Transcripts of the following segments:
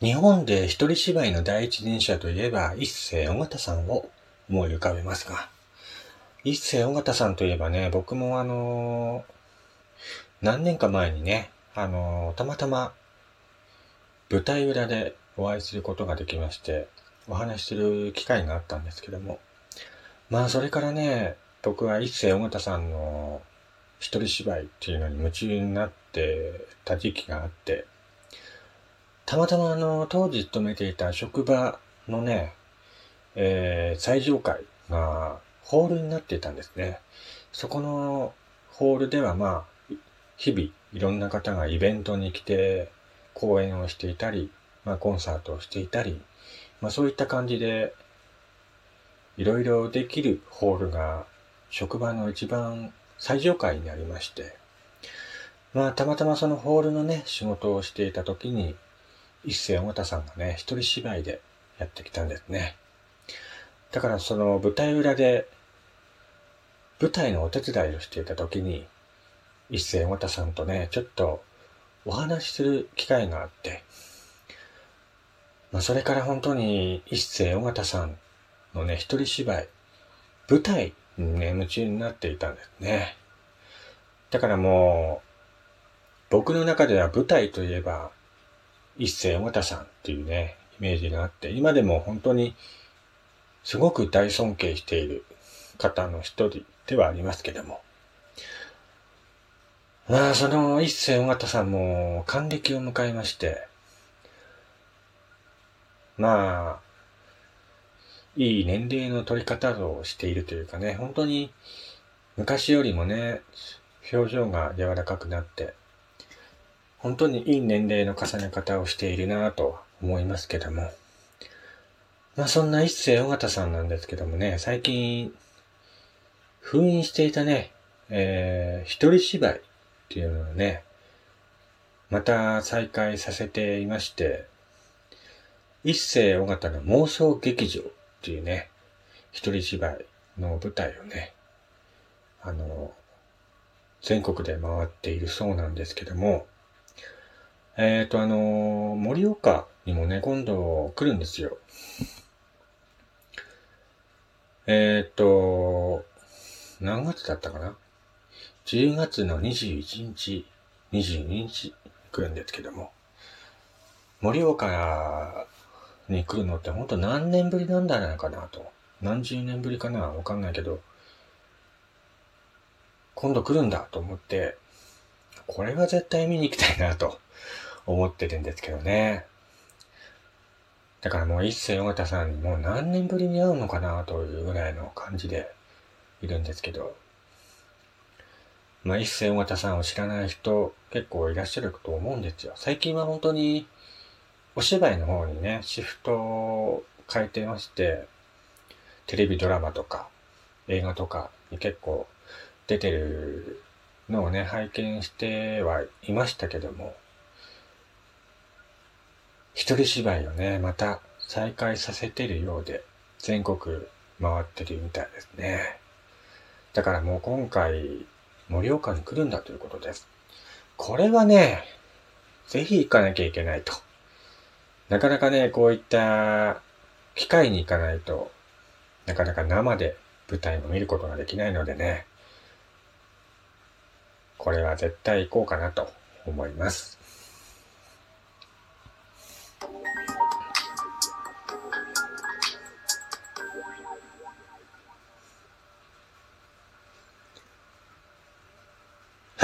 日本で一人芝居の第一人者といえば、一世尾形さんを思い浮かべますが、一世尾形さんといえばね、僕もあの何年か前にね、あのたまたま舞台裏でお会いすることができまして、お話しする機会があったんですけども、まあそれからね、僕は一世尾形さんの一人芝居っていうのに夢中になってた時期があって、たまたまあの、当時勤めていた職場のね、えー、最上階がホールになっていたんですね。そこのホールではまあ、日々いろんな方がイベントに来て講演をしていたり、まあコンサートをしていたり、まあそういった感じでいろいろできるホールが職場の一番最上階にありまして、まあたまたまそのホールのね、仕事をしていた時に、一世尾形さんがね、一人芝居でやってきたんですね。だからその舞台裏で、舞台のお手伝いをしていた時に、一世尾形さんとね、ちょっとお話しする機会があって、まあそれから本当に一世尾形さんのね、一人芝居、舞台にね、夢中になっていたんですね。だからもう、僕の中では舞台といえば、一世尾形さんっていうね、イメージがあって、今でも本当にすごく大尊敬している方の一人ではありますけども。まあ、その一世尾形さんも還暦を迎えまして、まあ、いい年齢の取り方をしているというかね、本当に昔よりもね、表情が柔らかくなって、本当にいい年齢の重ね方をしているなぁと思いますけども。まあそんな一世尾形さんなんですけどもね、最近、封印していたね、えー、一人芝居っていうのをね、また再開させていまして、一世尾形の妄想劇場っていうね、一人芝居の舞台をね、あの、全国で回っているそうなんですけども、えっ、ー、と、あのー、盛岡にもね、今度来るんですよ。えっ、ー、と、何月だったかな ?10 月の21日、22日来るんですけども、盛岡に来るのってほんと何年ぶりなんだろうかなと。何十年ぶりかな？わかんないけど、今度来るんだと思って、これは絶対見に行きたいなと思ってるんですけどね。だからもう一世尾形さんにもう何年ぶりに会うのかなというぐらいの感じでいるんですけど、まあ一世尾形さんを知らない人結構いらっしゃると思うんですよ。最近は本当にお芝居の方にね、シフトを変えてまして、テレビドラマとか映画とかに結構出てるのをね、拝見してはいましたけども、一人芝居をね、また再開させてるようで、全国回ってるみたいですね。だからもう今回、盛岡に来るんだということです。これはね、ぜひ行かなきゃいけないと。なかなかね、こういった機会に行かないと、なかなか生で舞台も見ることができないのでね、これは絶対行こうかなと思います。は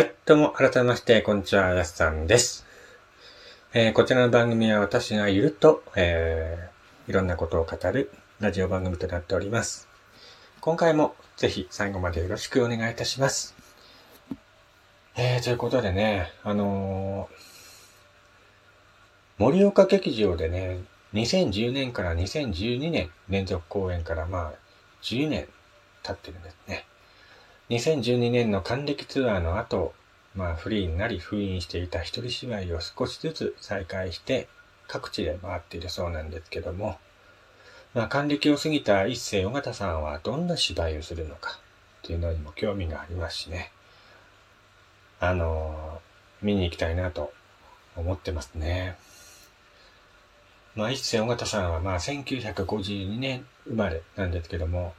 い。どうも、改めまして、こんにちは、やすさんです。えー、こちらの番組は私がゆると、えー、いろんなことを語るラジオ番組となっております。今回もぜひ最後までよろしくお願いいたします。えー、ということでね、あのー、盛岡劇場でね、2010年から2012年連続公演からまあ10年経ってるんですね。2012年の還暦ツアーの後、まあフリーになり封印していた一人芝居を少しずつ再開して各地で回っているそうなんですけども、まあ還暦を過ぎた一世尾形さんはどんな芝居をするのかっていうのにも興味がありますしね。あの見に行きたいなと思ってますね。まあ、一世尾形さんは、まあ、1952年生まれなんですけども、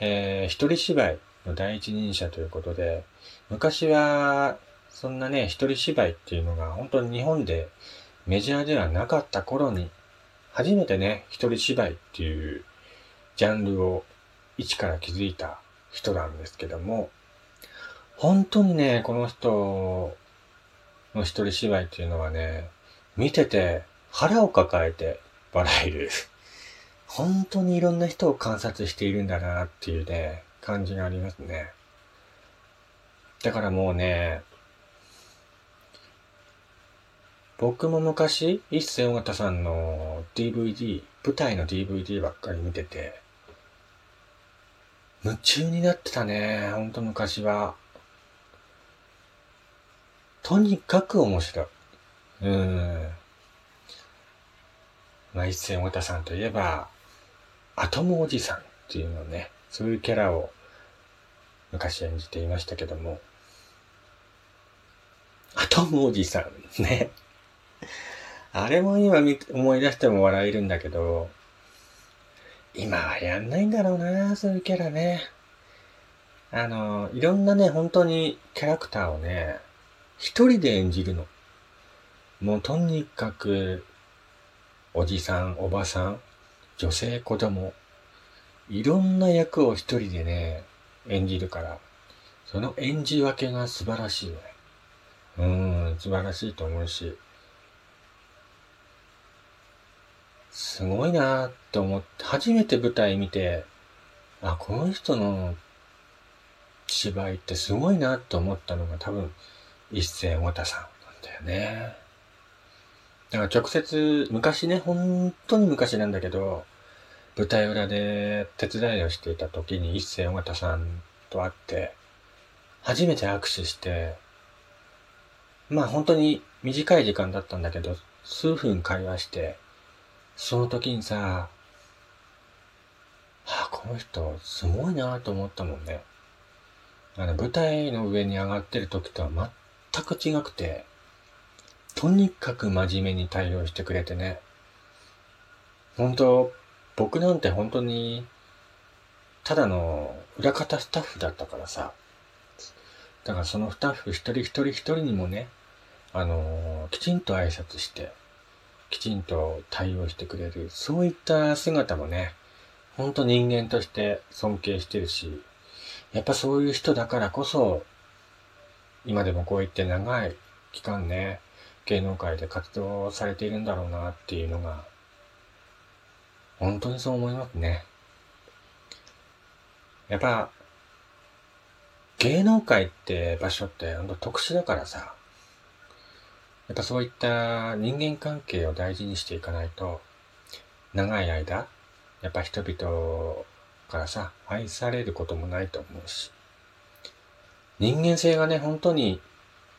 えー、一人芝居の第一人者ということで、昔は、そんなね、一人芝居っていうのが本当に日本でメジャーではなかった頃に、初めてね、一人芝居っていうジャンルを一から築いた人なんですけども、本当にね、この人の一人芝居っていうのはね、見てて腹を抱えて笑える。本当にいろんな人を観察しているんだなっていうね、感じがありますね。だからもうね、僕も昔、一世尾形さんの DVD、舞台の DVD ばっかり見てて、夢中になってたね、ほんと昔は。とにかく面白い。うん。まあ、一世尾形さんといえば、アトムおじさんっていうのね、そういうキャラを昔演じていましたけども、アトムおじさんね。あれも今思い出しても笑えるんだけど、今はやんないんだろうな、そういうキャラね。あの、いろんなね、本当にキャラクターをね、一人で演じるの。もうとにかく、おじさん、おばさん、女性、子供、いろんな役を一人でね、演じるから、その演じ分けが素晴らしいね。うん、素晴らしいと思うし、すごいなって思って、初めて舞台見て、あ、この人の芝居ってすごいなって思ったのが多分、一世尾形さんなんだよね。だから直接、昔ね、本当に昔なんだけど、舞台裏で手伝いをしていた時に一世尾形さんと会って、初めて握手して、まあ本当に短い時間だったんだけど、数分会話して、その時にさ、はあ、この人すごいなと思ったもんね。あの、舞台の上に上がってる時とは全く違くて、とにかく真面目に対応してくれてね。本当僕なんて本当に、ただの裏方スタッフだったからさ。だからそのスタッフ一人一人一人にもね、あのきちんと挨拶して、きちんと対応してくれる、そういった姿もね、ほんと人間として尊敬してるし、やっぱそういう人だからこそ、今でもこういって長い期間ね、芸能界で活動されているんだろうなっていうのが、本当にそう思いますね。やっぱ、芸能界って場所ってほんと特殊だからさ、やっぱそういった人間関係を大事にしていかないと、長い間、やっぱ人々からさ、愛されることもないと思うし、人間性がね、本当に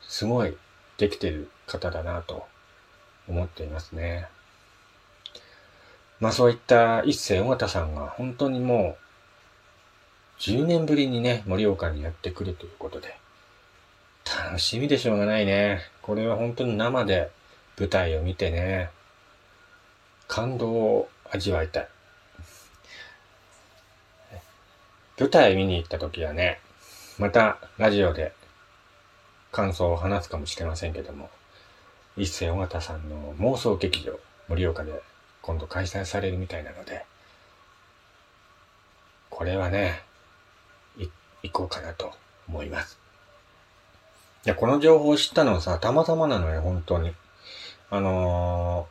すごいできてる。方だなと思っていますね。まあそういった一世尾形さんが本当にもう10年ぶりにね、盛岡にやってくるということで、楽しみでしょうがないね。これは本当に生で舞台を見てね、感動を味わいたい。舞台見に行った時はね、またラジオで感想を話すかもしれませんけども、一世尾形さんの妄想劇場、盛岡で今度開催されるみたいなので、これはね、い行こうかなと思います。いや、この情報を知ったのはさ、たまたまなのよ、本当に。あの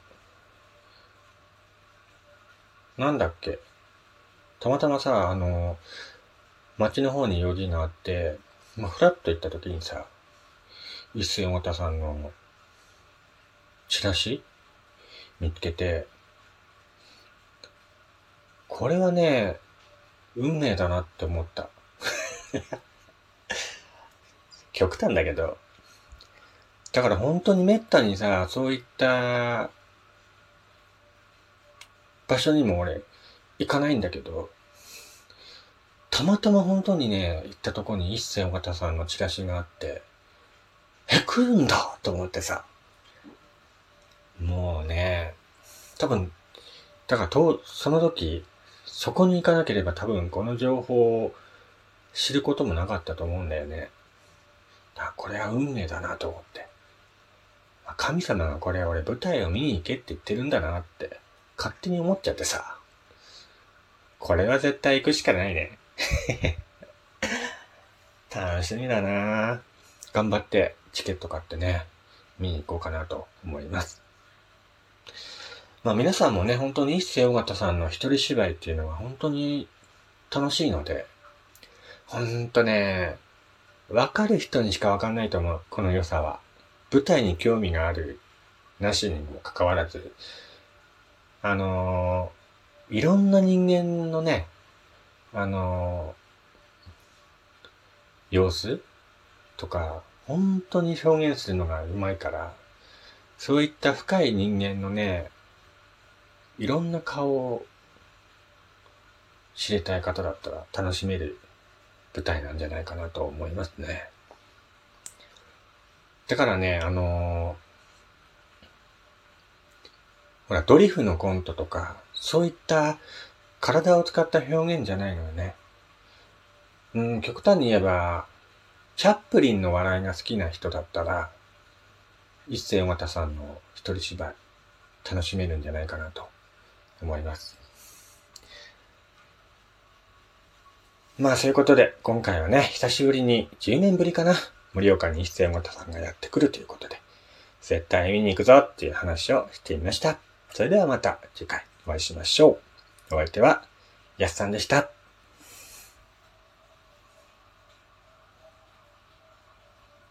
ー、なんだっけ。たまたまさ、あのー、街の方に用事があって、まあ、ふらっと行った時にさ、一世太田さんのチラシ？見つけて、これはね、運命だなって思った。極端だけど。だから本当に滅多にさ、そういった場所にも俺行かないんだけど、たまたま本当にね、行ったとこに一世尾形さんのチラシがあって、え、来るんだと思ってさ。もうね、多分、だからと、その時、そこに行かなければ多分この情報を知ることもなかったと思うんだよね。だこれは運命だなと思って。神様がこれ俺舞台を見に行けって言ってるんだなって勝手に思っちゃってさ。これは絶対行くしかないね。楽しみだな頑張ってチケット買ってね、見に行こうかなと思います。まあ皆さんもね、本当に一世尾形さんの一人芝居っていうのは本当に楽しいので、ほんとね、わかる人にしかわかんないと思う、この良さは。舞台に興味がある、なしにもかかわらず、あのー、いろんな人間のね、あのー、様子とか、本当に表現するのがうまいから、そういった深い人間のね、いろんな顔を知りたい方だったら楽しめる舞台なんじゃないかなと思いますね。だからね、あのー、ほら、ドリフのコントとか、そういった体を使った表現じゃないのよね。うん、極端に言えば、チャップリンの笑いが好きな人だったら、一世尾形さんの一人芝居、楽しめるんじゃないかなと思います。まあそういうことで、今回はね、久しぶりに、10年ぶりかな、盛岡に一世尾形さんがやってくるということで、絶対見に行くぞっていう話をしてみました。それではまた次回お会いしましょう。お相手は、やすさんでした。